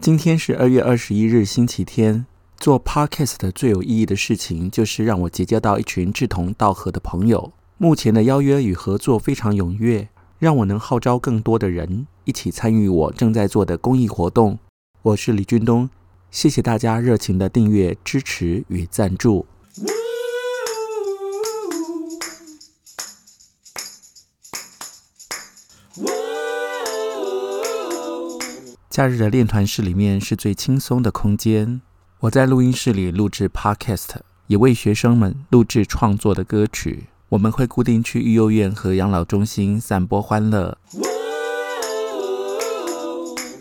今天是二月二十一日，星期天。做 Podcast 最有意义的事情，就是让我结交到一群志同道合的朋友。目前的邀约与合作非常踊跃，让我能号召更多的人一起参与我正在做的公益活动。我是李俊东，谢谢大家热情的订阅、支持与赞助。夏日的练团室里面是最轻松的空间。我在录音室里录制 Podcast，也为学生们录制创作的歌曲。我们会固定去育幼院和养老中心散播欢乐。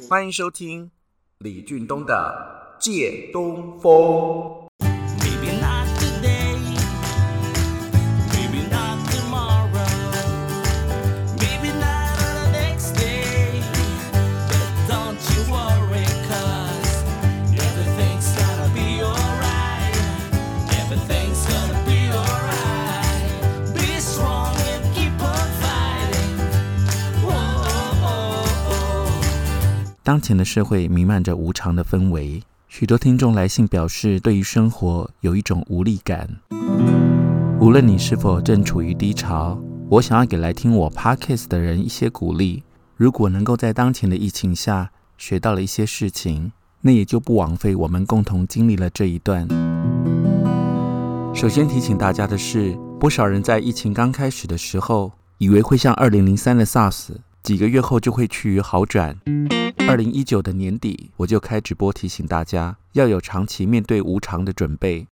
欢迎收听李俊东的《借东风》。当前的社会弥漫着无常的氛围，许多听众来信表示，对于生活有一种无力感。无论你是否正处于低潮，我想要给来听我 Podcast 的人一些鼓励。如果能够在当前的疫情下学到了一些事情，那也就不枉费我们共同经历了这一段。首先提醒大家的是，不少人在疫情刚开始的时候，以为会像2003的 SARS，几个月后就会趋于好转。二零一九的年底，我就开直播提醒大家要有长期面对无常的准备，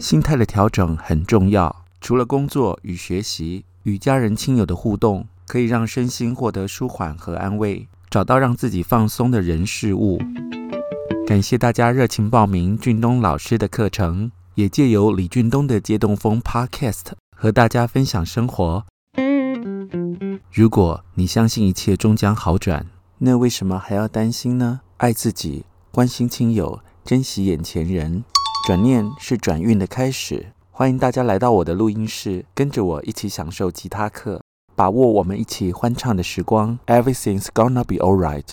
心态的调整很重要。除了工作与学习，与家人亲友的互动，可以让身心获得舒缓和安慰，找到让自己放松的人事物。感谢大家热情报名俊东老师的课程，也借由李俊东的借东风 Podcast 和大家分享生活。如果你相信一切终将好转。那为什么还要担心呢？爱自己，关心亲友，珍惜眼前人，转念是转运的开始。欢迎大家来到我的录音室，跟着我一起享受吉他课，把握我们一起欢唱的时光。Everything's gonna be alright。